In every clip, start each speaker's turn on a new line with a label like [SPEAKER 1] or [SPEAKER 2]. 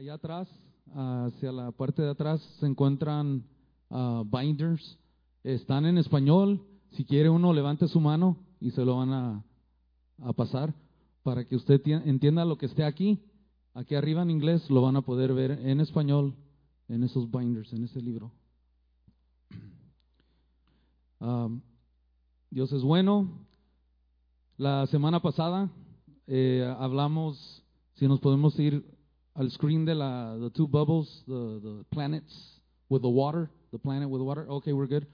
[SPEAKER 1] allá atrás, hacia la parte de atrás, se encuentran ah, binders. Están en español. Si quiere uno, levante su mano y se lo van a, pasar para que usted tien- entienda lo que esté aquí. Aquí arriba en inglés lo van a poder ver en español en esos binders, en ese libro. Um, Dios es bueno. La semana pasada eh, hablamos, si nos podemos ir al screen de la the two bubbles, the, the planets with the water, the planet with the water. Okay, we're good.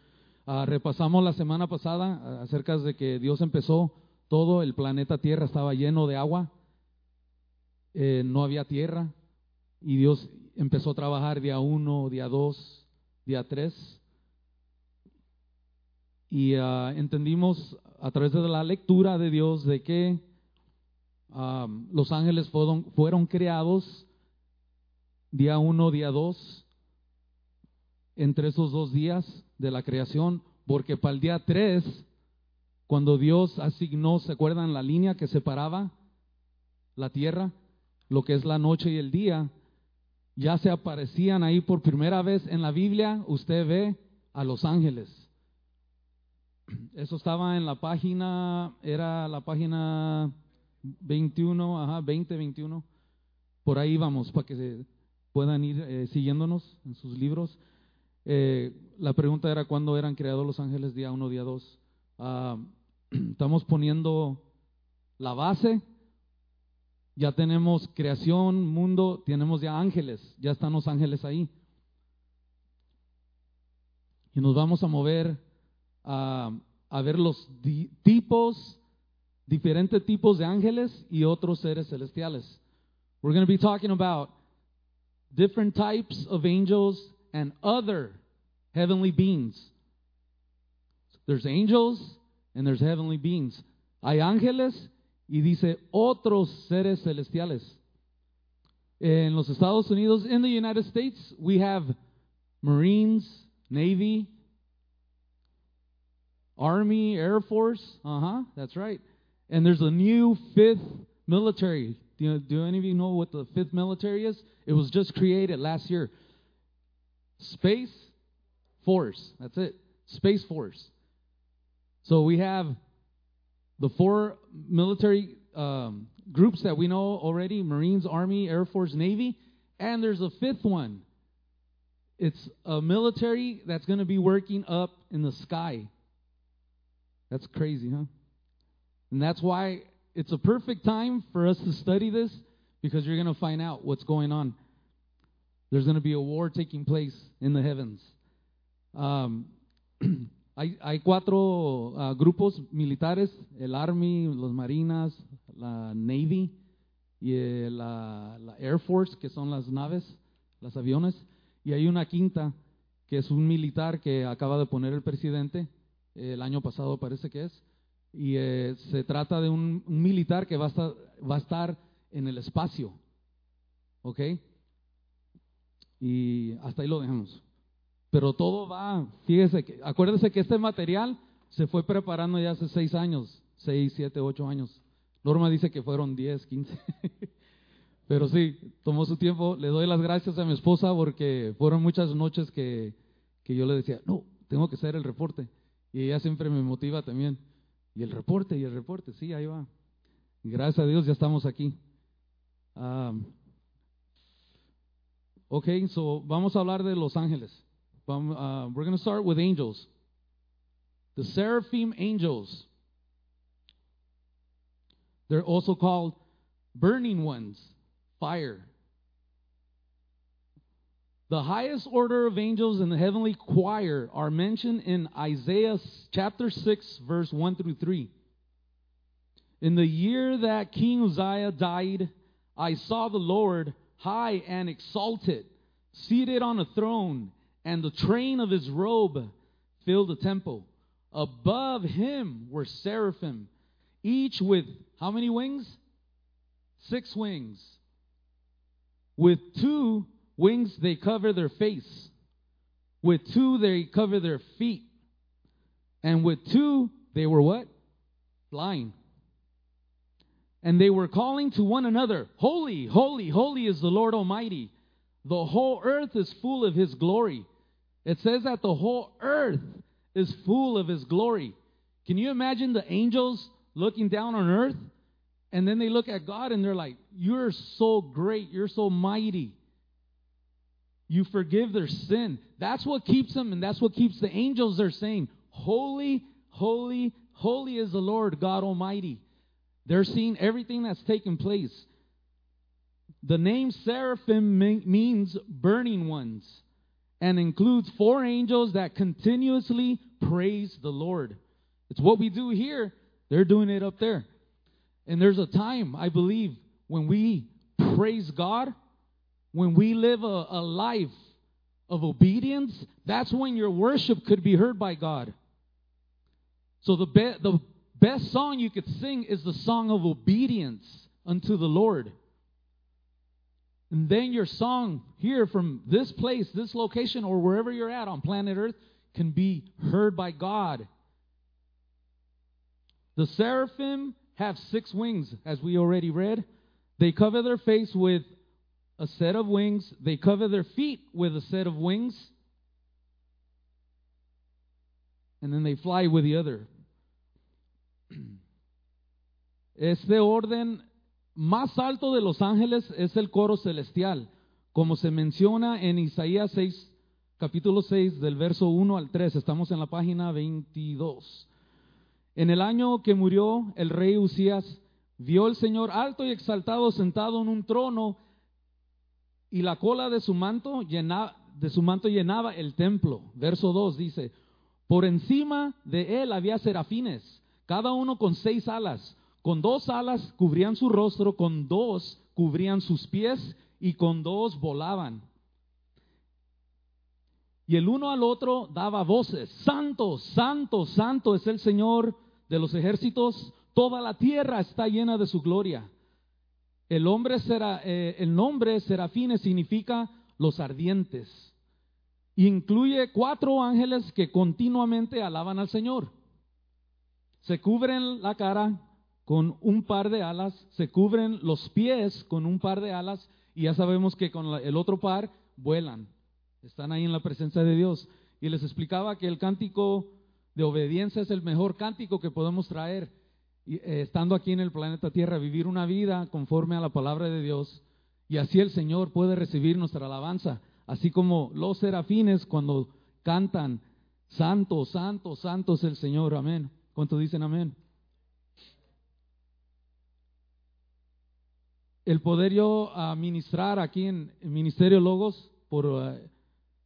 [SPEAKER 1] Ah, repasamos la semana pasada ah, acerca de que Dios empezó todo, el planeta Tierra estaba lleno de agua, eh, no había tierra, y Dios empezó a trabajar día uno, día dos, día tres. Y ah, entendimos a través de la lectura de Dios de que ah, los ángeles fueron, fueron creados día uno, día dos, entre esos dos días de la creación, porque para el día tres, cuando Dios asignó, ¿se acuerdan la línea que separaba la tierra, lo que es la noche y el día? Ya se aparecían ahí por primera vez en la Biblia, usted ve a los ángeles. Eso estaba en la página, era la página 21, ajá, 20, 21. Por ahí vamos, para que se puedan ir eh, siguiéndonos en sus libros. Eh, la pregunta era cuándo eran creados los ángeles, día 1, día 2. Ah, estamos poniendo la base. Ya tenemos creación, mundo, tenemos ya ángeles, ya están los ángeles ahí. Y nos vamos a mover a, ver los tipos, diferentes tipos de ángeles y otros seres celestiales. We're going to be talking about different types of angels and other heavenly beings. There's angels and there's heavenly beings. Hay ángeles y dice otros seres celestiales. En los Estados Unidos, in the United States, we have Marines, Navy, Army, Air Force. Uh huh, that's right. And there's a new fifth military. Do, you, do any of you know what the fifth military is? It was just created last year. Space Force. That's it. Space Force. So we have the four military um, groups that we know already Marines, Army, Air Force, Navy. And there's a fifth one. It's a military that's going to be working up in the sky. That's crazy, huh? And that's why it's a perfect time for us to study this because you're going to find out what's going on. There's going to be a war taking place in the heavens. Um, hay, hay cuatro ah, grupos militares, el Army, los Marinas, la Navy y eh, la, Air Force, que son las naves, los aviones, y hay una quinta, que es un militar que acaba de poner el presidente, el año pasado parece que es, y eh, se trata de un, un militar que va a, estar, va a estar en el espacio, ¿ok? Y hasta ahí lo dejamos. Pero todo va, fíjese, que, acuérdese que este material se fue preparando ya hace seis años, seis, siete, ocho años. Norma dice que fueron diez, quince. Pero sí, tomó su tiempo. Le doy las gracias a mi esposa porque fueron muchas noches que, que yo le decía, no, tengo que hacer el reporte. Y ella siempre me motiva también. Y el reporte, y el reporte, sí, ahí va. Gracias a Dios ya estamos aquí. Um, ok, so vamos a hablar de los ángeles. Vamos, uh, we're going to start with angels. The seraphim angels. They're also called burning ones, fire. The highest order of angels in the heavenly choir are mentioned in Isaiah chapter 6, verse 1 through 3. In the year that King Uzziah died, I saw the Lord high and exalted, seated on a throne, and the train of his robe filled the temple. Above him were seraphim, each with how many wings? Six wings. With two wings they cover their face, with two they cover their feet, and with two they were what? Flying. And they were calling to one another, Holy, holy, holy is the Lord Almighty. The whole earth is full of his glory. It says that the whole earth is full of his glory. Can you imagine the angels looking down on earth? And then they look at God and they're like, You're so great. You're so mighty. You forgive their sin. That's what keeps them, and that's what keeps the angels. They're saying, Holy, holy, holy is the Lord God Almighty. They're seeing everything that's taken place. The name seraphim means burning ones and includes four angels that continuously praise the Lord. It's what we do here. They're doing it up there. And there's a time, I believe, when we praise God, when we live a, a life of obedience, that's when your worship could be heard by God. So the, be- the best song you could sing is the song of obedience unto the Lord. And then your song here from this place, this location, or wherever you're at on planet Earth can be heard by God. The seraphim have six wings, as we already read. They cover their face with a set of wings, they cover their feet with a set of wings, and then they fly with the other. Este orden más alto de los ángeles es el coro celestial, como se menciona en Isaías 6, capítulo 6, del verso 1 al 3. Estamos en la página 22. En el año que murió el rey Usías, vio el Señor alto y exaltado sentado en un trono y la cola de su manto llenaba, de su manto llenaba el templo. Verso 2 dice, por encima de él había serafines, cada uno con seis alas. Con dos alas cubrían su rostro, con dos cubrían sus pies y con dos volaban. Y el uno al otro daba voces, Santo, Santo, Santo es el Señor de los ejércitos, toda la tierra está llena de su gloria. El, hombre será, eh, el nombre serafines significa los ardientes. Incluye cuatro ángeles que continuamente alaban al Señor. Se cubren la cara con un par de alas, se cubren los pies con un par de alas y ya sabemos que con el otro par vuelan. Están ahí en la presencia de Dios. Y les explicaba que el cántico de obediencia es el mejor cántico que podemos traer estando aquí en el planeta Tierra, vivir una vida conforme a la palabra de Dios. Y así el Señor puede recibir nuestra alabanza. Así como los serafines cuando cantan, Santo, Santo, Santo es el Señor. Amén. ¿Cuántos dicen amén? el poder yo ministrar aquí en el Ministerio Logos por, eh,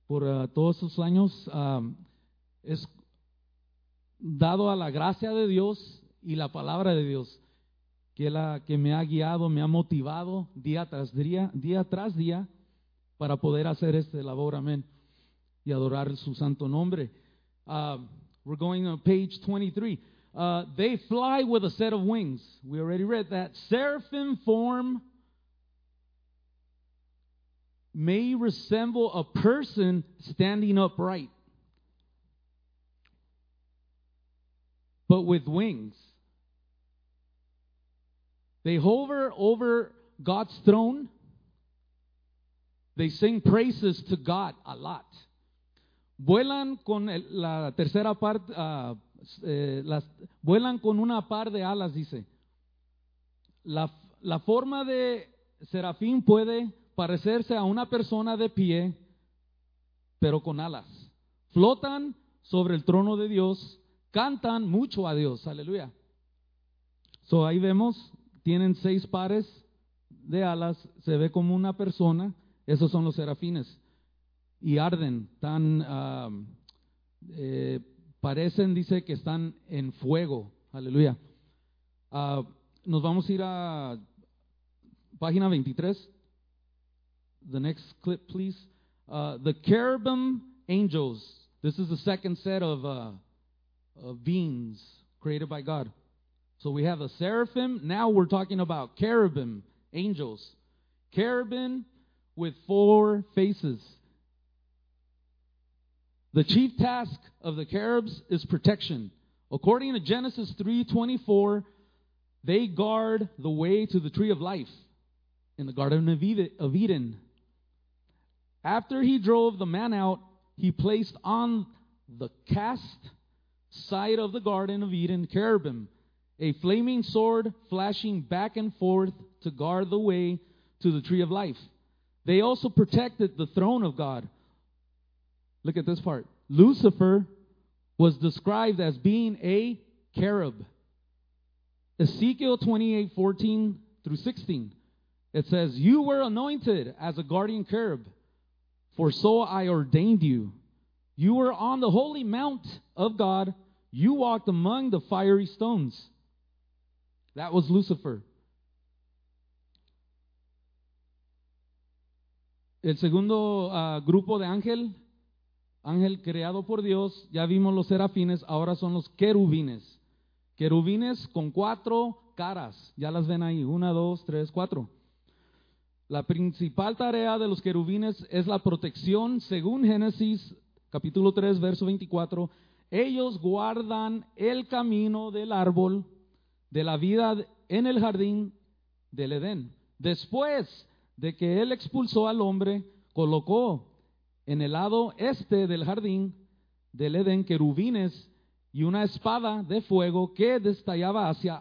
[SPEAKER 1] por eh, todos esos años es dado a la gracia de Dios y la palabra de Dios, que, la, que me ha guiado, me ha motivado día tras día, día tras día, para poder hacer este labor, amén, y adorar su santo nombre. Uh, we're going on page 23. Uh, they fly with a set of wings. We already read that. Seraphim form may resemble a person standing upright, but with wings. They hover over God's throne. They sing praises to God a lot. Vuelan con la tercera parte, uh, eh, las, vuelan con una par de alas, dice. La, la forma de serafín puede parecerse a una persona de pie, pero con alas. Flotan sobre el trono de Dios, cantan mucho a Dios, aleluya. So ahí vemos, tienen seis pares de alas, se ve como una persona, esos son los serafines, y arden, tan, eh, parecen, dice que están en fuego, aleluya. Ah, nos vamos a ir a página 23. The next clip, please. Uh, the cherubim angels. This is the second set of, of beings created by God. So we have a seraphim. Now we're talking about cherubim, angels. Cherubim with four faces. The chief task of the cherubs is protection. According to Genesis 3:24, They guard the way to the tree of life in the Garden of Eden. After he drove the man out, he placed on the cast side of the Garden of Eden cherubim, a flaming sword flashing back and forth to guard the way to the tree of life. They also protected the throne of God. Look at this part. Lucifer was described as being a cherub. Ezekiel 28 14 through 16. It says, You were anointed as a guardian cherub, for so I ordained you. You were on the holy mount of God. You walked among the fiery stones. That was Lucifer. El segundo uh, grupo de ángel, ángel creado por Dios, ya vimos los serafines, ahora son los querubines. Querubines con cuatro caras, ya las ven ahí, una, dos, tres, cuatro. La principal tarea de los querubines es la protección, según Génesis capítulo 3, verso 24. Ellos guardan el camino del árbol de la vida en el jardín del Edén. Después de que él expulsó al hombre, colocó en el lado este del jardín del Edén querubines y una espada de fuego que destallaba hacia,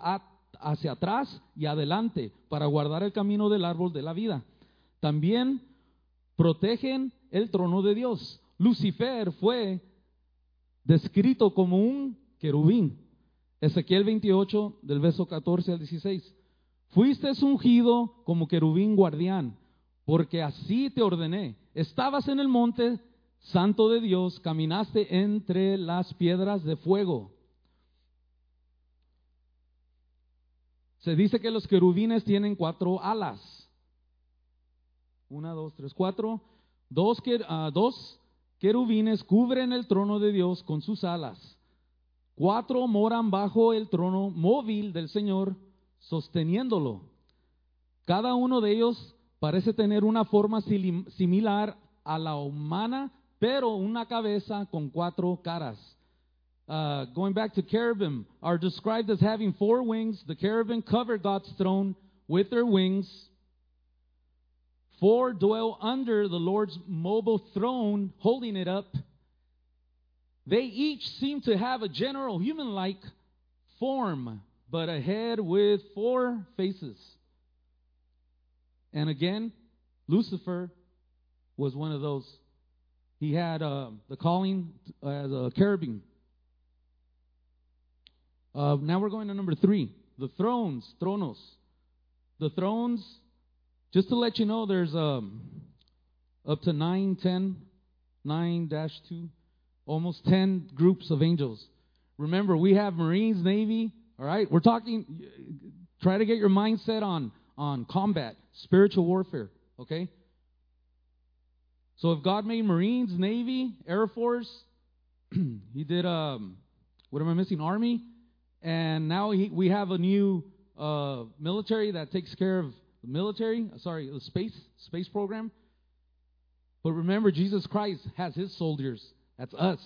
[SPEAKER 1] hacia atrás y adelante para guardar el camino del árbol de la vida. También protegen el trono de Dios. Lucifer fue descrito como un querubín. Ezequiel 28 del verso 14 al 16. Fuiste ungido como querubín guardián, porque así te ordené. Estabas en el monte santo de Dios, caminaste entre las piedras de fuego. Se dice que los querubines tienen cuatro alas. Una, dos, tres, cuatro. Dos, uh, dos querubines cubren el trono de Dios con sus alas. Cuatro moran bajo el trono móvil del Señor sosteniéndolo. Cada uno de ellos parece tener una forma similar a la humana, pero una cabeza con cuatro caras. Uh, going back to cherubim, are described as having four wings. The cherubim cover God's throne with their wings. Four dwell under the Lord's mobile throne, holding it up. They each seem to have a general human like form but a head with four faces. And again, Lucifer was one of those. He had uh, the calling as a cherubim. Uh, now we're going to number three the thrones, thronos. The thrones, just to let you know, there's um, up to 9, 10, 9 2, almost 10 groups of angels. Remember, we have Marines, Navy, all right? We're talking, try to get your mindset on, on combat, spiritual warfare, okay? So if God made Marines, Navy, Air Force, he did, um, what am I missing? Army, and now he, we have a new uh, military that takes care of the military, sorry, the space, space program. But remember, Jesus Christ has his soldiers. That's us,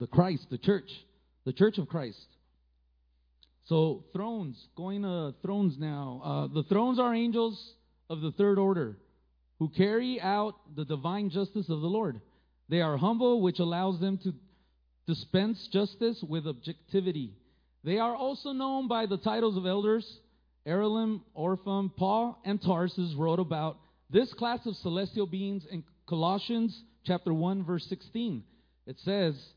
[SPEAKER 1] the Christ, the church, the church of Christ. So, thrones, going to thrones now. Uh, the thrones are angels of the third order who carry out the divine justice of the Lord. They are humble, which allows them to dispense justice with objectivity. They are also known by the titles of elders. Erelim, Orphan, Paul, and Tarsus wrote about this class of celestial beings in Colossians chapter 1 verse 16. It says,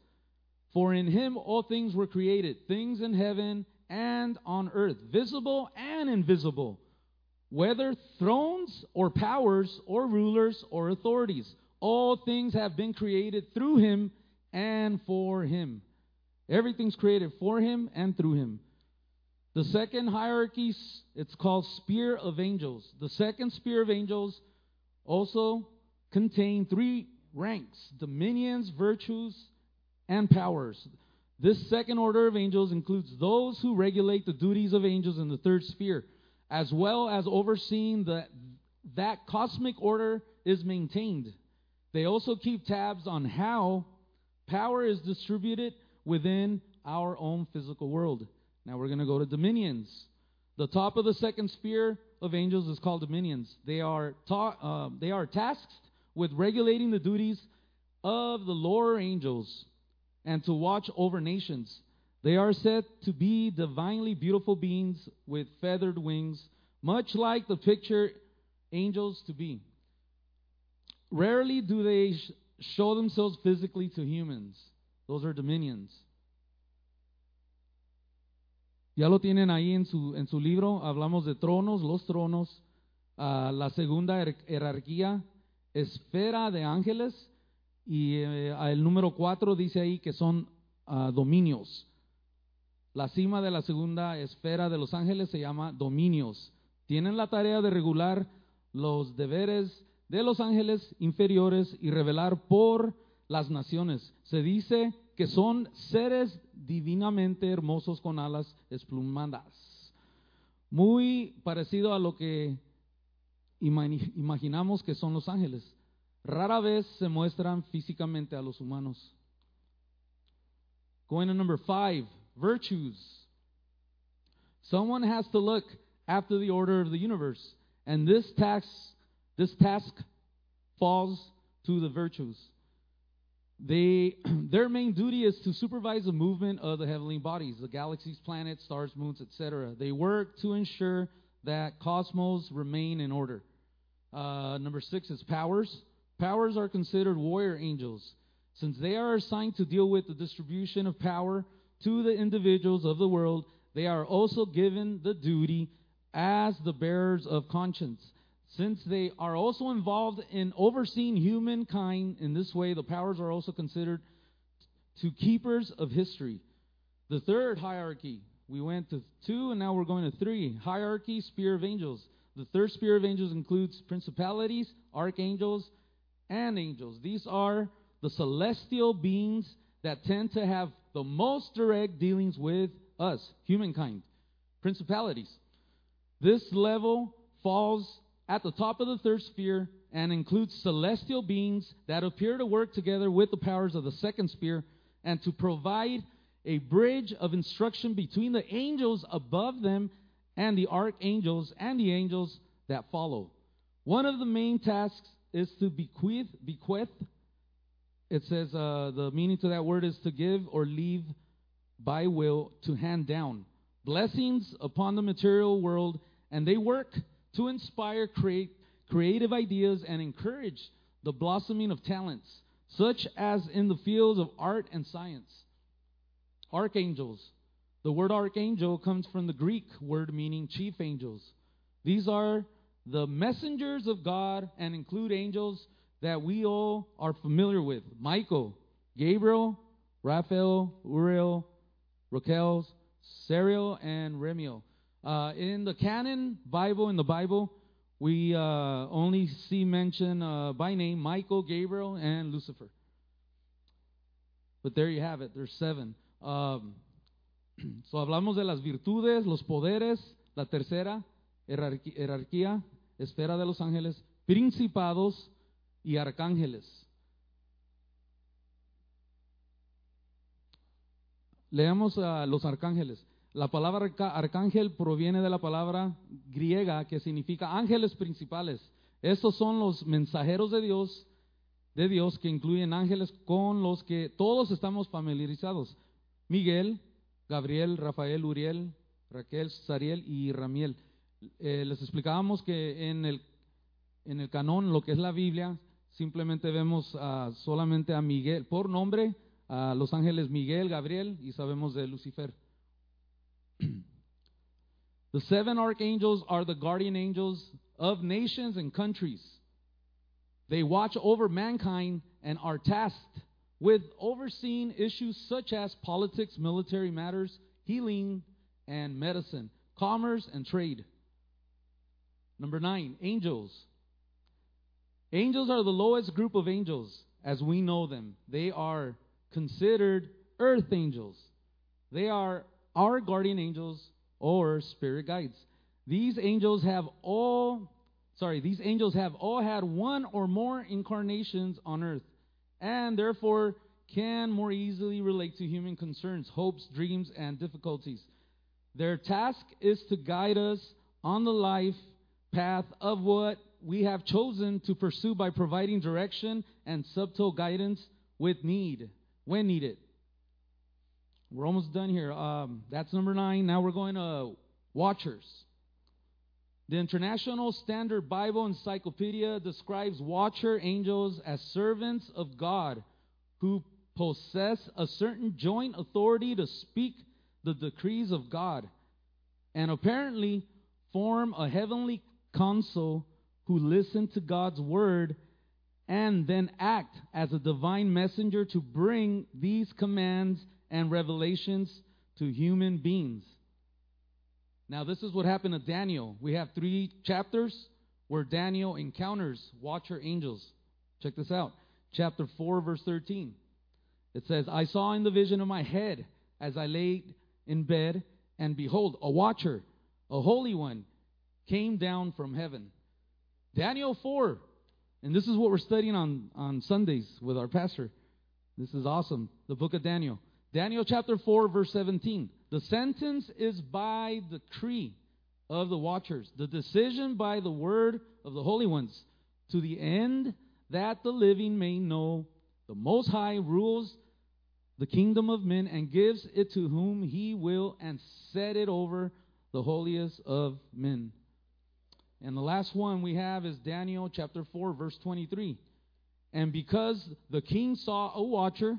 [SPEAKER 1] "For in him all things were created, things in heaven and on earth, visible and invisible, whether thrones or powers or rulers or authorities. All things have been created through him and for him. Everything's created for him and through him. The second hierarchy, it's called Sphere of Angels. The second Sphere of Angels also contain three ranks dominions, virtues, and powers. This second order of angels includes those who regulate the duties of angels in the third sphere, as well as overseeing that that cosmic order is maintained. They also keep tabs on how power is distributed within our own physical world. Now we're going to go to dominions. The top of the second sphere of angels is called dominions. They are ta- uh, they are tasked with regulating the duties of the lower angels and to watch over nations. They are said to be divinely beautiful beings with feathered wings, much like the picture angels to be. Rarely do they sh- show themselves physically to humans. Those are dominions. Ya lo tienen ahí en su, en su libro. Hablamos de tronos, los tronos. Uh, la segunda jerarquía, esfera de ángeles. Y eh, el número cuatro dice ahí que son uh, dominios. La cima de la segunda esfera de los ángeles se llama dominios. Tienen la tarea de regular los deberes de los ángeles inferiores y revelar por las naciones. Se dice que son seres divinamente hermosos con alas esplumadas. Muy parecido a lo que imaginamos que son los ángeles. Rara vez se muestran físicamente a los humanos. Going to number five, virtues. Someone has to look after the order of the universe, and this task, this task falls to the virtues. They, their main duty is to supervise the movement of the heavenly bodies, the galaxies, planets, stars, moons, etc. They work to ensure that cosmos remain in order. Uh, number six is powers. Powers are considered warrior angels, since they are assigned to deal with the distribution of power to the individuals of the world. They are also given the duty as the bearers of conscience. Since they are also involved in overseeing humankind in this way, the powers are also considered to keepers of history. The third hierarchy, we went to two and now we're going to three. Hierarchy, sphere of angels. The third sphere of angels includes principalities, archangels, and angels. These are the celestial beings that tend to have the most direct dealings with us, humankind. Principalities. This level falls at the top of the third sphere and includes celestial beings that appear to work together with the powers of the second sphere and to provide a bridge of instruction between the angels above them and the archangels and the angels that follow. One of the main tasks is to bequeath, bequeath. It says uh, the meaning to that word is to give or leave by will, to hand down blessings upon the material world, and they work to inspire create, creative ideas and encourage the blossoming of talents, such as in the fields of art and science. Archangels. The word archangel comes from the Greek word meaning chief angels. These are the messengers of God and include angels that we all are familiar with Michael, Gabriel, Raphael, Uriel, Raquel, Sariel, and Remiel. Uh, in the canon Bible, in the Bible, we uh, only see mention uh, by name Michael, Gabriel, and Lucifer. But there you have it. There's seven. Um, so hablamos de las virtudes, los poderes, la tercera jerarquía, esfera de los ángeles, principados y arcángeles. Leamos a los arcángeles. La palabra arcángel proviene de la palabra griega que significa ángeles principales. Estos son los mensajeros de Dios, de Dios que incluyen ángeles con los que todos estamos familiarizados. Miguel, Gabriel, Rafael, Uriel, Raquel, Sariel y Ramiel. Eh, les explicábamos que en el, en el canón, lo que es la Biblia, simplemente vemos solamente a Miguel, por nombre, a los ángeles Miguel, Gabriel y sabemos de Lucifer. the seven archangels are the guardian angels of nations and countries. They watch over mankind and are tasked with overseeing issues such as politics, military matters, healing and medicine, commerce and trade. Number nine, angels. Angels are the lowest group of angels as we know them. They are considered earth angels. They are our guardian angels or spirit guides. These angels have all sorry, these angels have all had one or more incarnations on earth and therefore can more easily relate to human concerns, hopes, dreams and difficulties. Their task is to guide us on the life path of what we have chosen to pursue by providing direction and subtle guidance with need, when needed. We're almost done here. Um, that's number nine. Now we're going to watchers. The International Standard Bible Encyclopedia describes watcher angels as servants of God who possess a certain joint authority to speak the decrees of God and apparently form a heavenly council who listen to God's word and then act as a divine messenger to bring these commands and revelations to human beings. Now, this is what happened to Daniel. We have three chapters where Daniel encounters watcher angels. Check this out. Chapter 4, verse 13. It says, I saw in the vision of my head as I lay in bed, and behold, a watcher, a holy one, came down from heaven. Daniel 4. And this is what we're studying on, on Sundays with our pastor. This is awesome. The book of Daniel. Daniel chapter 4, verse 17. The sentence is by the decree of the watchers, the decision by the word of the holy ones, to the end that the living may know the Most High rules the kingdom of men and gives it to whom he will and set it over the holiest of men. And the last one we have is Daniel chapter 4, verse 23. And because the king saw a watcher,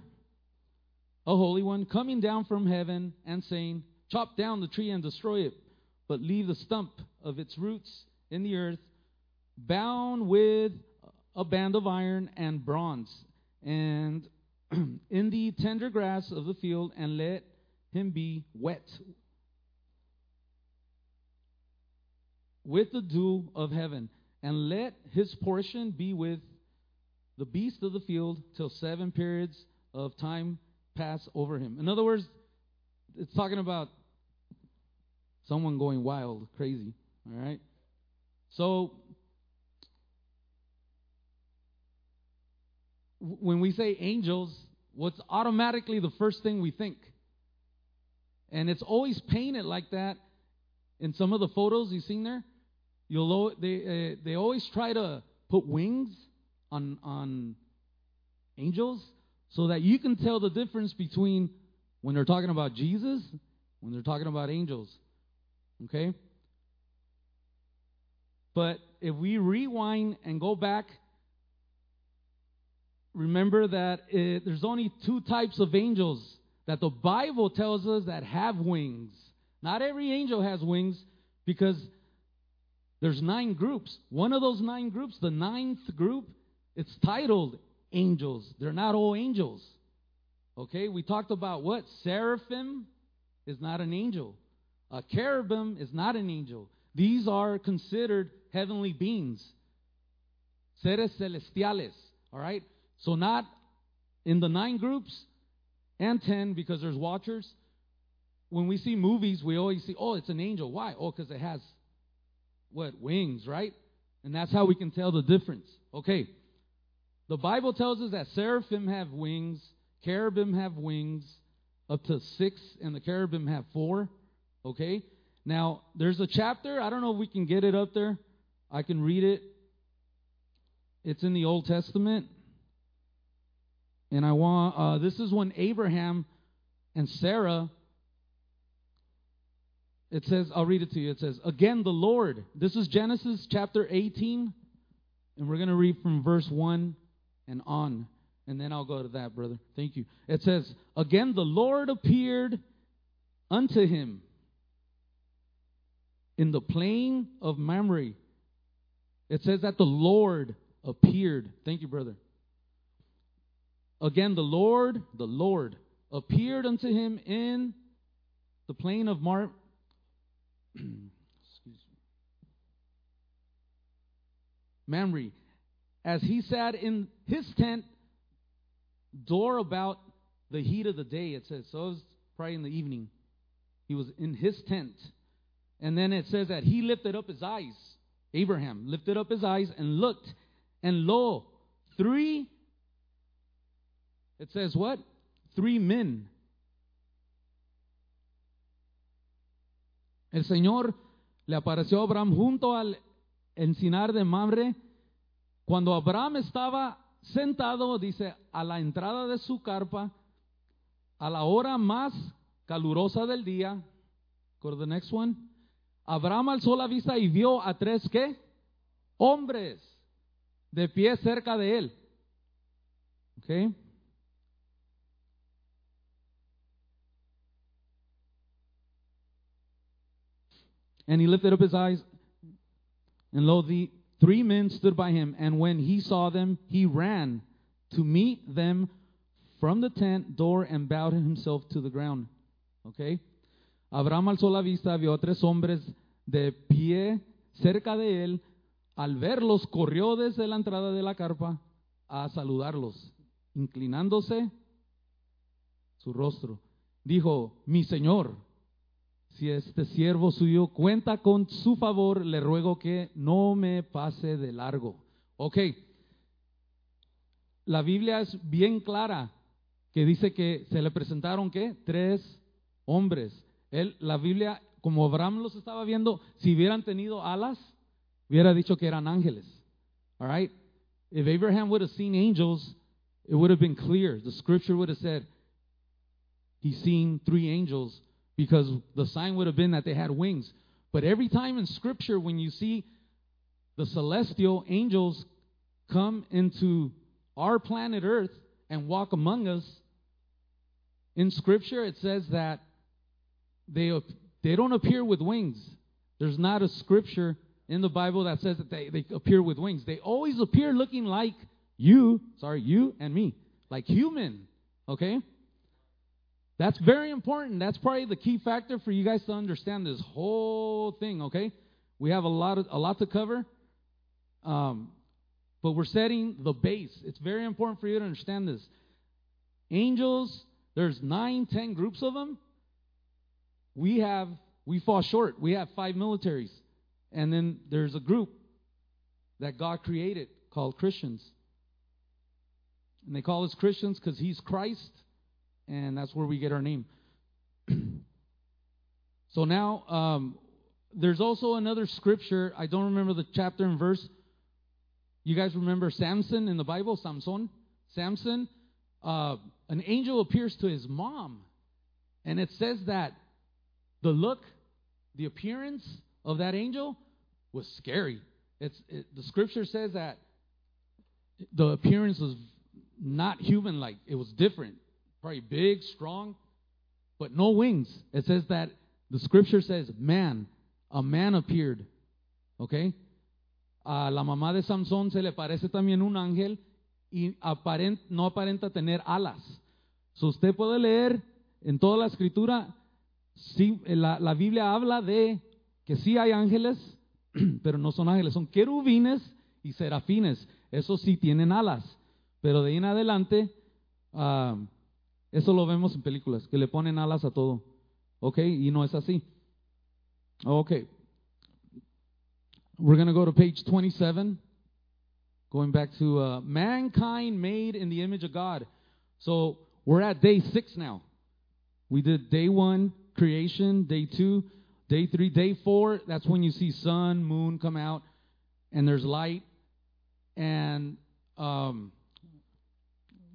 [SPEAKER 1] a holy one, coming down from heaven and saying, Chop down the tree and destroy it, but leave the stump of its roots in the earth, bound with a band of iron and bronze. And in the tender grass of the field and let him be wet with the dew of heaven, and let his portion be with the beast of the field till seven periods of time pass over him. In other words, it's talking about someone going wild, crazy. All right? So when we say angels, what's automatically the first thing we think? And it's always painted like that in some of the photos you've seen there. You'll they uh, they always try to put wings on on angels so that you can tell the difference between when they're talking about Jesus, when they're talking about angels. Okay? But if we rewind and go back remember that it, there's only two types of angels that the Bible tells us that have wings. Not every angel has wings because there's nine groups. One of those nine groups, the ninth group, it's titled angels. They're not all angels. Okay, we talked about what? Seraphim is not an angel. A cherubim is not an angel. These are considered heavenly beings. Seres celestiales. All right? So, not in the nine groups and ten because there's watchers. When we see movies, we always see, oh, it's an angel. Why? Oh, because it has what? Wings, right? And that's how we can tell the difference. Okay. The Bible tells us that seraphim have wings, cherubim have wings, up to six, and the cherubim have four. Okay? Now, there's a chapter. I don't know if we can get it up there. I can read it. It's in the Old Testament. And I want, uh, this is when Abraham and Sarah, it says, I'll read it to you. It says, Again, the Lord, this is Genesis chapter 18, and we're going to read from verse 1 and on. And then I'll go to that, brother. Thank you. It says, Again, the Lord appeared unto him in the plain of Mamre. It says that the Lord appeared. Thank you, brother. Again, the Lord, the Lord, appeared unto him in the plain of Mar. Mamre, as he sat in his tent, door about the heat of the day, it says. So it was probably in the evening. He was in his tent. And then it says that he lifted up his eyes. Abraham lifted up his eyes and looked, and lo, three it says what? Three men. El Señor le apareció a Abraham junto al encinar de Mamre. Cuando Abraham estaba sentado, dice, a la entrada de su carpa, a la hora más calurosa del día. Go to the next one. Abraham alzó la vista y vio a tres qué? Hombres de pie cerca de él. Okay. And he lifted up his eyes, and lo, three men stood by him. And when he saw them, he ran to meet them from the tent door and bowed himself to the ground. Okay. Abraham alzó la vista, vio a tres hombres de pie cerca de él. Al verlos, corrió desde la entrada de la carpa a saludarlos, inclinándose su rostro. Dijo, mi señor, si este siervo suyo cuenta con su favor, le ruego que no me pase de largo. Ok, la Biblia es bien clara que dice que se le presentaron, ¿qué? Tres hombres. Él, la Biblia, como Abraham los estaba viendo, si hubieran tenido alas, hubiera dicho que eran ángeles. All right? If Abraham would have seen angels, it would have been clear. The scripture would have said, he's seen three angels because the sign would have been that they had wings. But every time in scripture, when you see the celestial angels come into our planet Earth and walk among us, in scripture it says that they, they don't appear with wings. There's not a scripture in the Bible that says that they, they appear with wings. They always appear looking like you, sorry, you and me, like human, okay? That's very important. That's probably the key factor for you guys to understand this whole thing, okay? We have a lot of, a lot to cover. Um, but we're setting the base. It's very important for you to understand this. Angels, there's nine, ten groups of them. We have, we fall short. We have five militaries. And then there's a group that God created called Christians. And they call us Christians because He's Christ, and that's where we get our name. so now, um, there's also another scripture. I don't remember the chapter and verse. You guys remember Samson in the Bible? Samson? Samson? Uh, an angel appears to his mom, and it says that the look, the appearance of that angel was scary. It's it, the scripture says that the appearance was not human like. It was different. Probably big, strong, but no wings. It says that the scripture says, man, a man appeared. Okay? A la mamá de Samson se le parece también un ángel y aparent, no aparenta tener alas. So usted puede leer en toda la escritura, sí, la, la Biblia habla de que sí hay ángeles, pero no son ángeles, son querubines y serafines. Esos sí tienen alas. Pero de ahí en adelante, uh, eso lo vemos en películas, que le ponen alas a todo. ¿Ok? Y no es así. Ok. We're going to go to page 27. Going back to uh, mankind made in the image of God. So we're at day six now. We did day one, creation, day two, day three, day four. That's when you see sun, moon come out, and there's light. And um,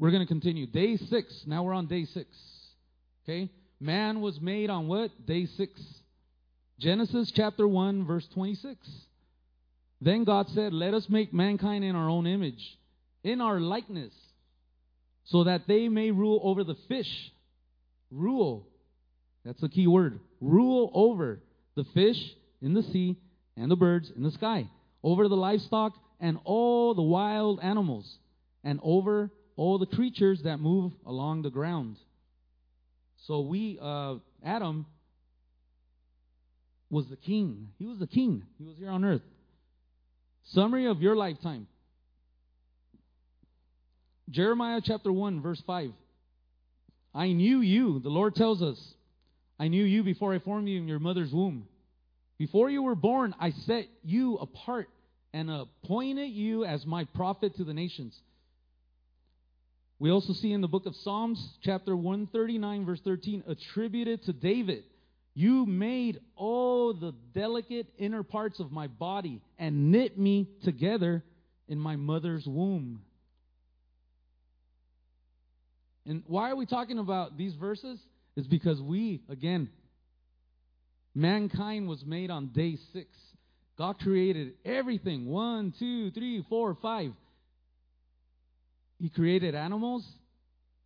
[SPEAKER 1] we're going to continue. Day six. Now we're on day six. Okay? Man was made on what? Day six. Genesis chapter 1, verse 26. Then God said, Let us make mankind in our own image, in our likeness, so that they may rule over the fish. Rule. That's the key word. Rule over the fish in the sea and the birds in the sky, over the livestock and all the wild animals, and over all the creatures that move along the ground. So we, uh, Adam, was the king. He was the king. He was here on earth. Summary of your lifetime. Jeremiah chapter 1, verse 5. I knew you, the Lord tells us. I knew you before I formed you in your mother's womb. Before you were born, I set you apart and appointed you as my prophet to the nations. We also see in the book of Psalms, chapter 139, verse 13, attributed to David. You made all the delicate inner parts of my body and knit me together in my mother's womb. And why are we talking about these verses? Is because we, again, mankind was made on day six. God created everything one, two, three, four, five. He created animals,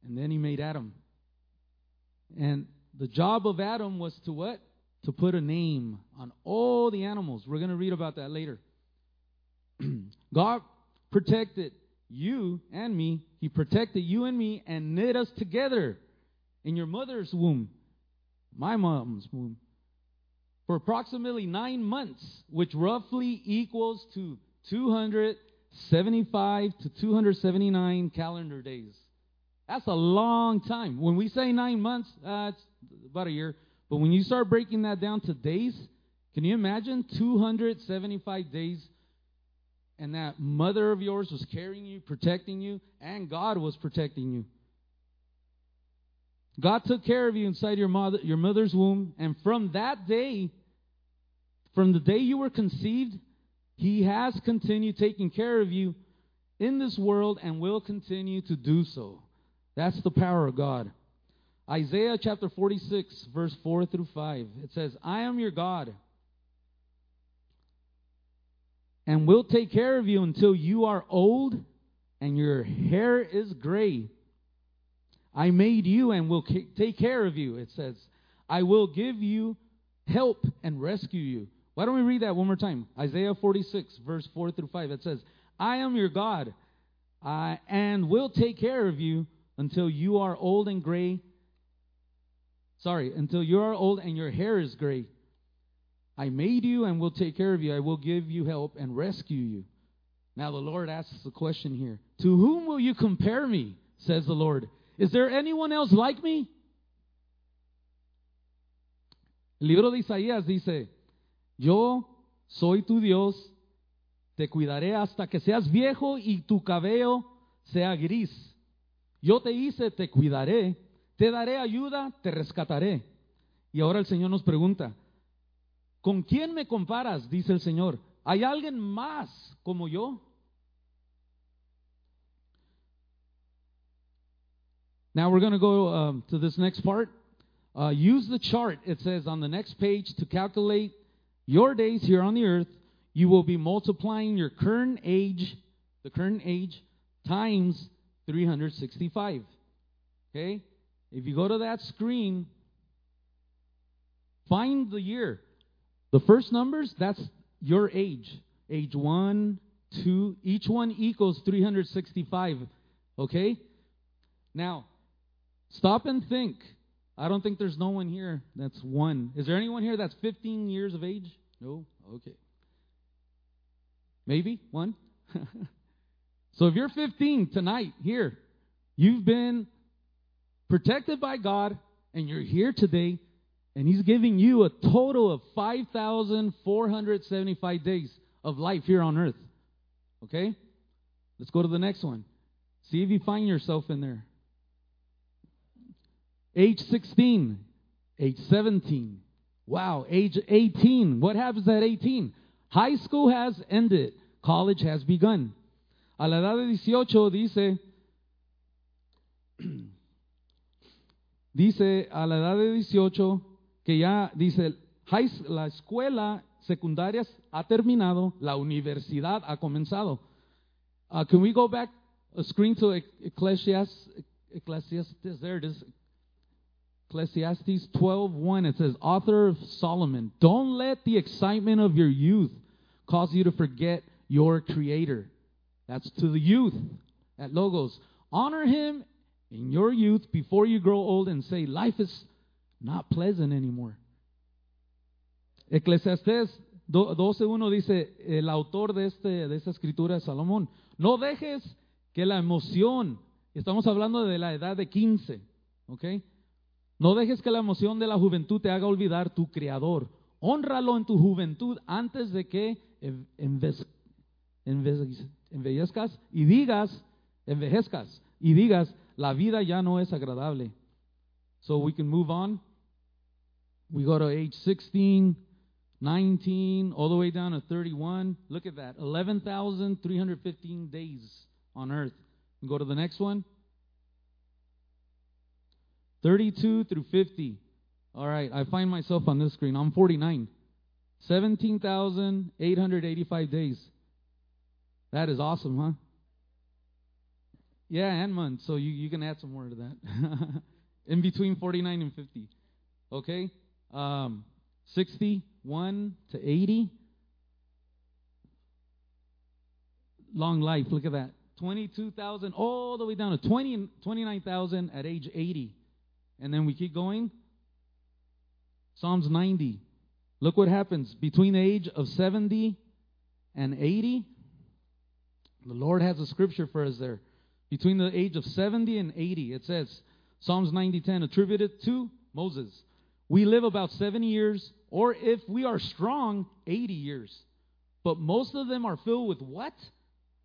[SPEAKER 1] and then He made Adam. And the job of Adam was to what? To put a name on all the animals. We're going to read about that later. God protected you and me. He protected you and me and knit us together in your mother's womb, my mom's womb, for approximately nine months, which roughly equals to 275 to 279 calendar days. That's a long time. When we say nine months, that's uh, about a year. But when you start breaking that down to days, can you imagine 275 days and that mother of yours was carrying you, protecting you, and God was protecting you. God took care of you inside your mother, your mother's womb, and from that day, from the day you were conceived, He has continued taking care of you in this world and will continue to do so. That's the power of God. Isaiah chapter 46, verse 4 through 5. It says, I am your God and will take care of you until you are old and your hair is gray. I made you and will take care of you, it says. I will give you help and rescue you. Why don't we read that one more time? Isaiah 46, verse 4 through 5. It says, I am your God I, and will take care of you until you are old and gray. Sorry, until you are old and your hair is gray. I made you and will take care of you. I will give you help and rescue you. Now the Lord asks the question here To whom will you compare me? says the Lord. Is there anyone else like me? El libro de Isaías dice: Yo soy tu Dios, te cuidaré hasta que seas viejo y tu cabello sea gris. Yo te hice, te cuidaré, te daré ayuda, te rescataré. Y ahora el Señor nos pregunta: ¿Con quién me comparas? Dice el Señor. ¿Hay alguien más como yo? Now we're going to go um, to this next part. Uh, use the chart, it says on the next page, to calculate your days here on the earth. You will be multiplying your current age, the current age, times 365. Okay? If you go to that screen, find the year. The first numbers, that's your age. Age 1, 2, each one equals 365. Okay? Now, stop and think. I don't think there's no one here that's one. Is there anyone here that's 15 years of age? No? Okay. Maybe one? so if you're 15 tonight here, you've been protected by God and you're here today and he's giving you a total of 5,475 days of life here on earth. Okay? Let's go to the next one. See if you find yourself in there. Age 16, age 17. Wow, age 18. What happens at 18? High school has ended, college has begun. A la edad de 18 dice, dice, a la edad de 18 que ya dice, high, la escuela secundaria ha terminado, la universidad ha comenzado. Uh, can we go back a screen to Ecclesiastes? Ecclesiastes, there it is. Ecclesiastes 12:1 it says author of Solomon don't let the excitement of your youth cause you to forget your creator that's to the youth at logos honor him in your youth before you grow old and say life is not pleasant anymore. Eclesiastés 12.1 dice, el autor de, este, de esta escritura es Salomón, no dejes que la emoción, estamos hablando de la edad de 15, ¿ok? No dejes que la emoción de la juventud te haga olvidar tu creador. Honralo en tu juventud antes de que envejezcas y digas, envejezcas y digas, la vida ya no es agradable. So we can move on. We go to age 16, 19, all the way down to 31. Look at that 11,315 days on earth. Go to the next one 32 through 50. All right, I find myself on this screen. I'm 49. 17,885 days. That is awesome, huh? Yeah, and months. So you, you can add some more to that. In between 49 and 50. Okay? Um, 61 to 80. Long life. Look at that. 22,000 all the way down to 20, 29,000 at age 80. And then we keep going. Psalms 90. Look what happens between the age of 70 and 80. The Lord has a scripture for us there. Between the age of 70 and 80, it says, Psalms 90:10 attributed to Moses. We live about 70 years, or if we are strong, 80 years. But most of them are filled with what?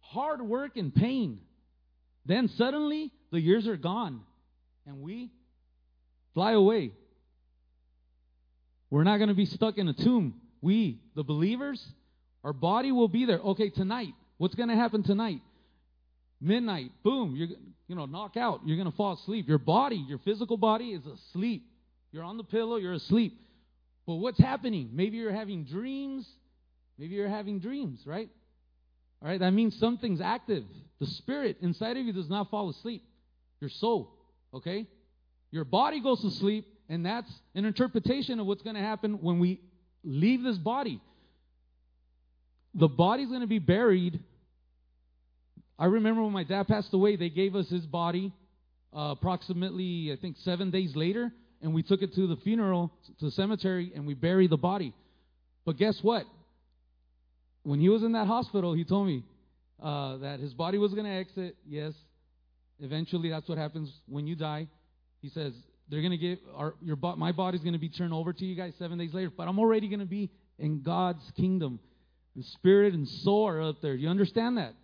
[SPEAKER 1] Hard work and pain. Then suddenly the years are gone and we fly away. We're not going to be stuck in a tomb. We, the believers, our body will be there. Okay, tonight, what's going to happen tonight? Midnight, boom, you're you know, knock out. You're going to fall asleep. Your body, your physical body is asleep. You're on the pillow, you're asleep. But what's happening? Maybe you're having dreams. Maybe you're having dreams, right? All right, that means something's active. The spirit inside of you does not fall asleep. Your soul, okay? Your body goes to sleep, and that's an interpretation of what's going to happen when we leave this body. The body's going to be buried. I remember when my dad passed away, they gave us his body uh, approximately, I think, seven days later, and we took it to the funeral, to the cemetery, and we buried the body. But guess what? When he was in that hospital, he told me uh, that his body was going to exit. Yes, eventually that's what happens when you die. He says they're going to give our your my body's going to be turned over to you guys seven days later, but I'm already going to be in God's kingdom. The spirit and soul are up there. You understand that?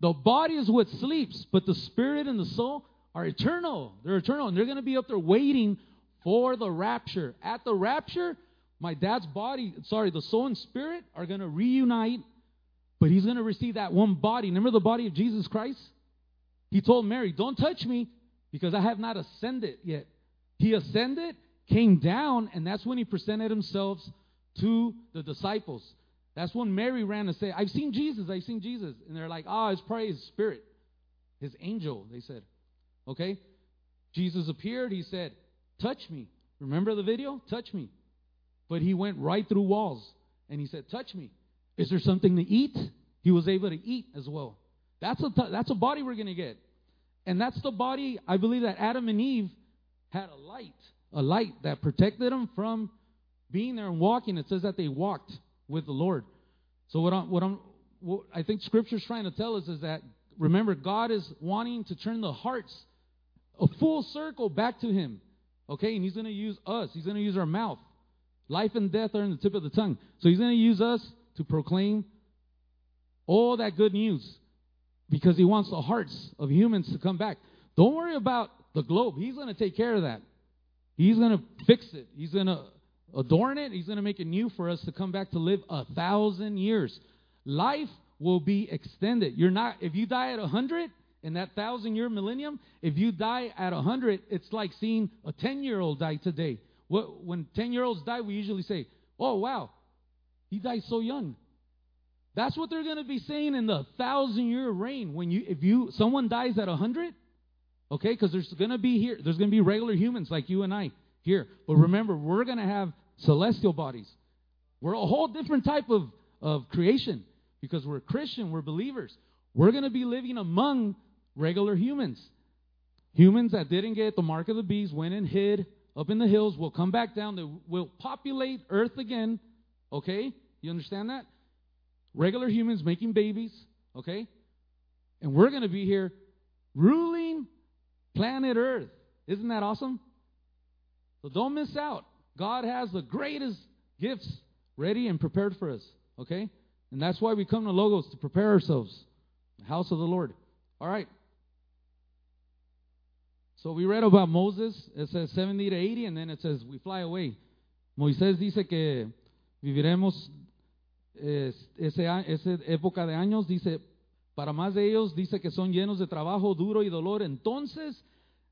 [SPEAKER 1] The body is what sleeps, but the spirit and the soul are eternal. They're eternal, and they're going to be up there waiting for the rapture. At the rapture, my dad's body, sorry, the soul and spirit are going to reunite, but he's going to receive that one body. Remember the body of Jesus Christ? He told Mary, Don't touch me because I have not ascended yet. He ascended, came down, and that's when he presented himself to the disciples. That's when Mary ran to say, I've seen Jesus, I've seen Jesus. And they're like, oh, it's probably his spirit, his angel, they said. Okay? Jesus appeared, he said, Touch me. Remember the video? Touch me. But he went right through walls and he said, Touch me. Is there something to eat? He was able to eat as well. That's a, t- that's a body we're going to get. And that's the body, I believe, that Adam and Eve had a light, a light that protected them from being there and walking. It says that they walked with the Lord. So what I'm, what I'm, what I think Scripture's trying to tell us is that remember God is wanting to turn the hearts a full circle back to Him. Okay, and He's going to use us. He's going to use our mouth. Life and death are in the tip of the tongue. So He's going to use us to proclaim all that good news because He wants the hearts of humans to come back. Don't worry about the globe. He's going to take care of that. He's going to fix it. He's going to adorn it. He's going to make it new for us to come back to live a thousand years. Life will be extended. You're not, if you die at a hundred in that thousand year millennium, if you die at a hundred, it's like seeing a 10 year old die today. When 10 year olds die, we usually say, oh, wow, he died so young. That's what they're going to be saying in the thousand year reign. When you, if you, someone dies at a hundred, okay, because there's going to be here, there's going to be regular humans like you and I here. But remember, we're going to have celestial bodies. We're a whole different type of, of creation because we're Christian, we're believers. We're going to be living among regular humans. Humans that didn't get the mark of the beast, went and hid up in the hills, will come back down, they will populate earth again. Okay? You understand that? Regular humans making babies. Okay? And we're going to be here ruling planet earth. Isn't that awesome? So don't miss out. God has the greatest gifts ready and prepared for us. Okay? And that's why we come to Logos to prepare ourselves. The house of the Lord. All right. So we read about Moses. It says 70 to 80, and then it says we fly away. Moisés dice que viviremos es, esa época de años, dice, para más de ellos, dice que son llenos de trabajo duro y dolor. Entonces,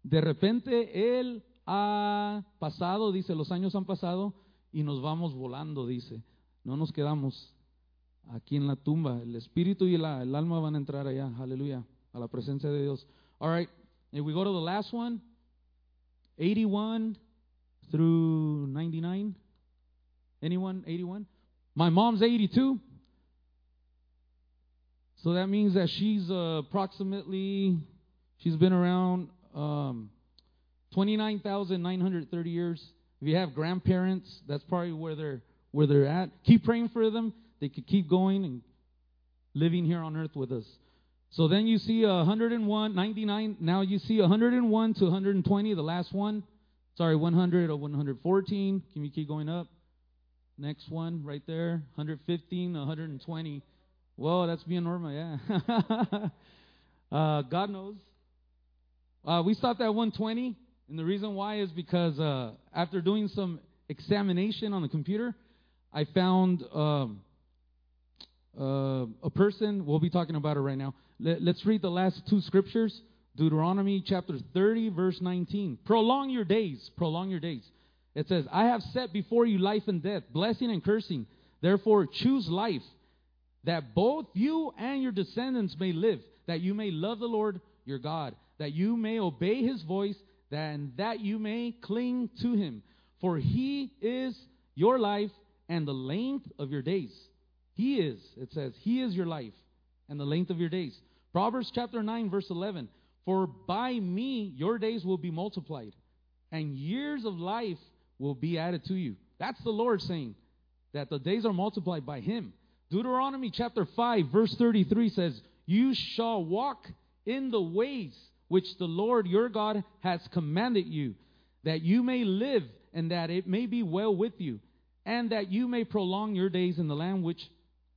[SPEAKER 1] de repente, Él ha pasado, dice, los años han pasado y nos vamos volando, dice. No nos quedamos aquí en la tumba. El espíritu y la- el alma van a entrar allá, aleluya, a la presencia de Dios. All right, if we go to the last one, 81 through 99. Anyone 81? My mom's 82. So that means that she's uh, approximately, she's been around um, 29,930 years. If you have grandparents, that's probably where they're where they're at. Keep praying for them. They could keep going and living here on earth with us. So then you see 101, 99. Now you see 101 to 120, the last one. Sorry, 100 or 114. Can you keep going up? Next one right there, 115, 120. Whoa, that's being normal, yeah. uh, God knows. Uh, we stopped at 120, and the reason why is because uh, after doing some examination on the computer, I found um, uh, a person. We'll be talking about it right now. Let, let's read the last two scriptures Deuteronomy chapter 30, verse 19. Prolong your days, prolong your days. It says, I have set before you life and death, blessing and cursing. Therefore, choose life, that both you and your descendants may live, that you may love the Lord your God, that you may obey his voice, and that you may cling to him. For he is your life and the length of your days. He is, it says, He is your life and the length of your days. Proverbs chapter 9, verse 11. For by me your days will be multiplied, and years of life will be added to you. That's the Lord saying that the days are multiplied by Him. Deuteronomy chapter 5, verse 33 says, You shall walk in the ways which the Lord your God has commanded you, that you may live and that it may be well with you, and that you may prolong your days in the land which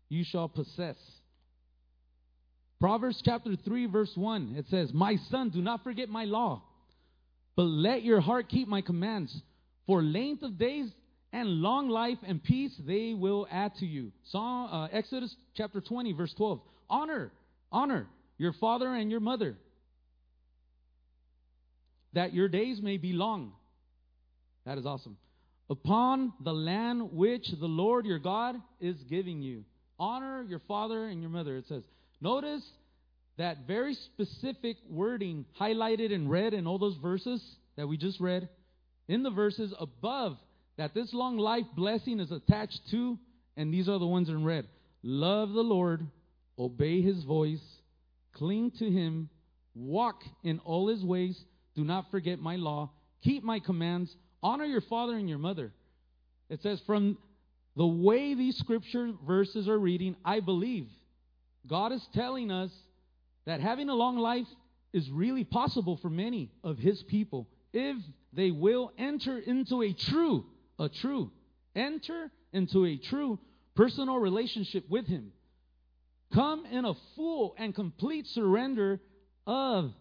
[SPEAKER 1] you shall possess. Proverbs chapter 3, verse 1, it says, My son, do not forget my law, but let your heart keep my commands. For length of days and long life and peace they will add to you. Psalm, uh, Exodus chapter 20, verse 12. Honor, honor your father and your mother, that your days may be long. That is awesome. Upon the land which the Lord your God is giving you. Honor your father and your mother, it says. Notice that very specific wording highlighted in red in all those verses that we just read. In the verses above, that this long life blessing is attached to, and these are the ones in red. Love the Lord, obey his voice, cling to him, walk in all his ways, do not forget my law, keep my commands, honor your father and your mother. It says, from the way these scripture verses are reading, I believe God is telling us that having a long life is really possible for many of his people if they will enter into a true, a true, enter into a true personal relationship with him. Come in a full and complete surrender of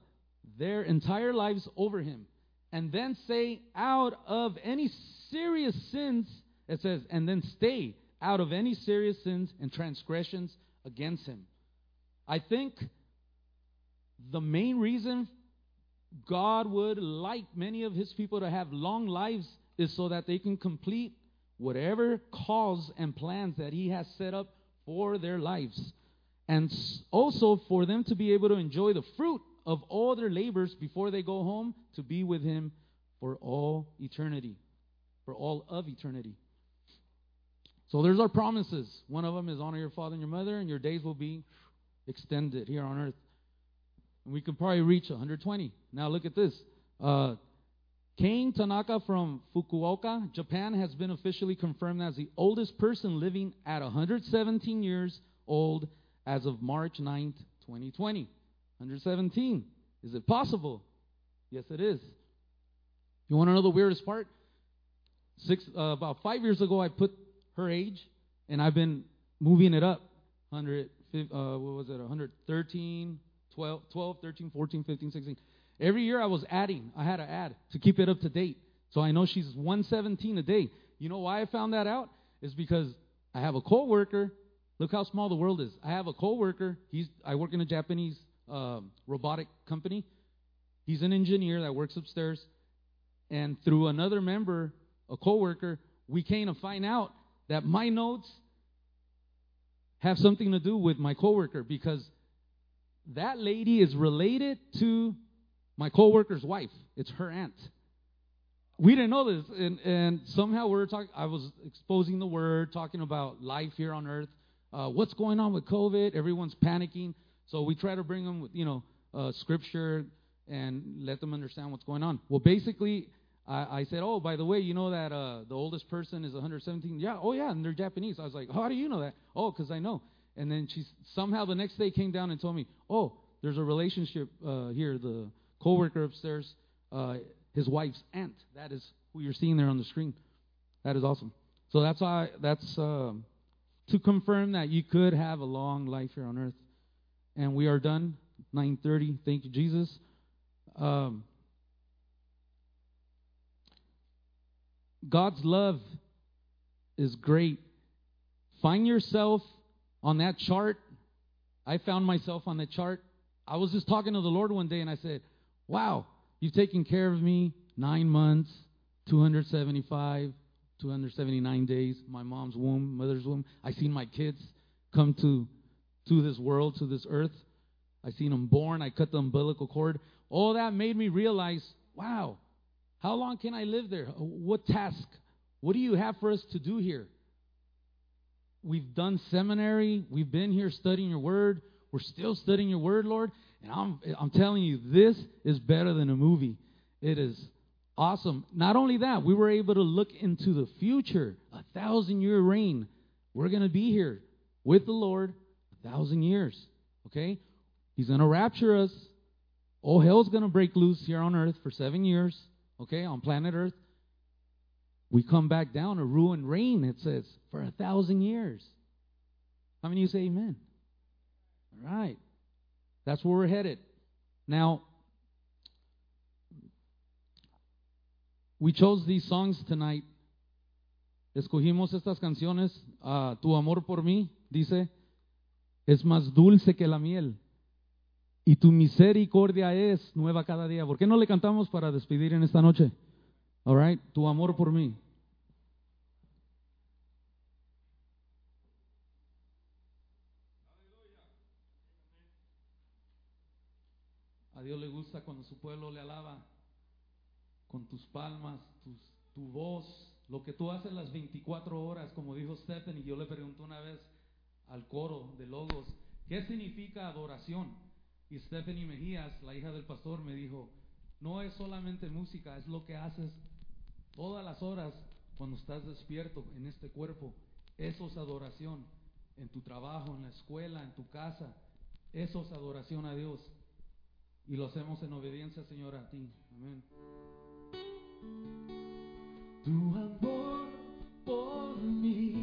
[SPEAKER 1] their entire lives over him. And then say, out of any serious sins, it says, and then stay out of any serious sins and transgressions against him. I think the main reason God would like many of his people to have long lives is so that they can complete whatever cause and plans that he has set up for their lives. And also for them to be able to enjoy the fruit of all their labors before they go home to be with him for all eternity, for all of eternity. So there's our promises. One of them is honor your father and your mother, and your days will be extended here on earth. We could probably reach 120. Now look at this. Uh, Kane Tanaka from Fukuoka, Japan, has been officially confirmed as the oldest person living at 117 years old as of March 9th, 2020. 117. Is it possible? Yes, it is. You want to know the weirdest part? Six, uh, about five years ago, I put her age, and I've been moving it up. 100, uh, what was it? 113, 12, 12, 13, 14, 15, 16. Every year I was adding. I had to add to keep it up to date. So I know she's 117 a day. You know why I found that out? Is because I have a coworker. Look how small the world is. I have a coworker. He's I work in a Japanese uh, robotic company. He's an engineer that works upstairs, and through another member, a coworker, we came to find out that my notes have something to do with my coworker because that lady is related to my coworker's wife. It's her aunt. We didn't know this, and, and somehow we are talking. I was exposing the word, talking about life here on earth. Uh, what's going on with COVID? Everyone's panicking, so we try to bring them, with, you know, uh, scripture and let them understand what's going on. Well, basically, I, I said, "Oh, by the way, you know that uh, the oldest person is 117." Yeah. Oh, yeah, and they're Japanese. I was like, "How do you know that?" Oh, because I know. And then she somehow the next day came down and told me, "Oh, there's a relationship uh, here. The coworker upstairs, uh, his wife's aunt. That is who you're seeing there on the screen. That is awesome. So that's why that's uh, to confirm that you could have a long life here on earth. And we are done. 9:30. Thank you, Jesus. Um, God's love is great. Find yourself on that chart. I found myself on the chart. I was just talking to the Lord one day and I said, Wow, you've taken care of me nine months, 275, 279 days, my mom's womb, mother's womb. I seen my kids come to, to this world, to this earth. I seen them born. I cut the umbilical cord. All that made me realize, wow, how long can I live there? What task? What do you have for us to do here? We've done seminary. We've been here studying your word. We're still studying your word, Lord. And I'm, I'm telling you, this is better than a movie. It is awesome. Not only that, we were able to look into the future, a thousand year reign. We're going to be here with the Lord a thousand years. Okay? He's going to rapture us. All hell's going to break loose here on earth for seven years okay, on planet Earth. We come back down to rule and reign, it says, for a thousand years. How many of you say amen? All right. That's where we're headed. Now, we chose these songs tonight. Escogimos estas canciones. Uh, tu amor por mí, dice, es más dulce que la miel y tu misericordia es nueva cada día. ¿Por qué no le cantamos para despedir en esta noche? All right, tu amor por mí. Dios le gusta cuando su pueblo le alaba con tus palmas, tu voz, lo que tú haces las 24 horas, como dijo Stephen, y yo le pregunté una vez al coro de Logos, ¿qué significa adoración? Y Stephanie Mejías, la hija del pastor, me dijo, no es solamente música, es lo que haces todas las horas cuando estás despierto en este cuerpo. Eso es adoración en tu trabajo, en la escuela, en tu casa. Eso es adoración a Dios. Y lo hacemos en obediencia, Señor, a ti. Amén.
[SPEAKER 2] Tu amor por mí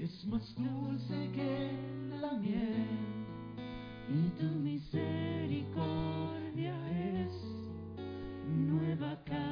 [SPEAKER 2] es más dulce que la miel y tu misericordia es nueva cada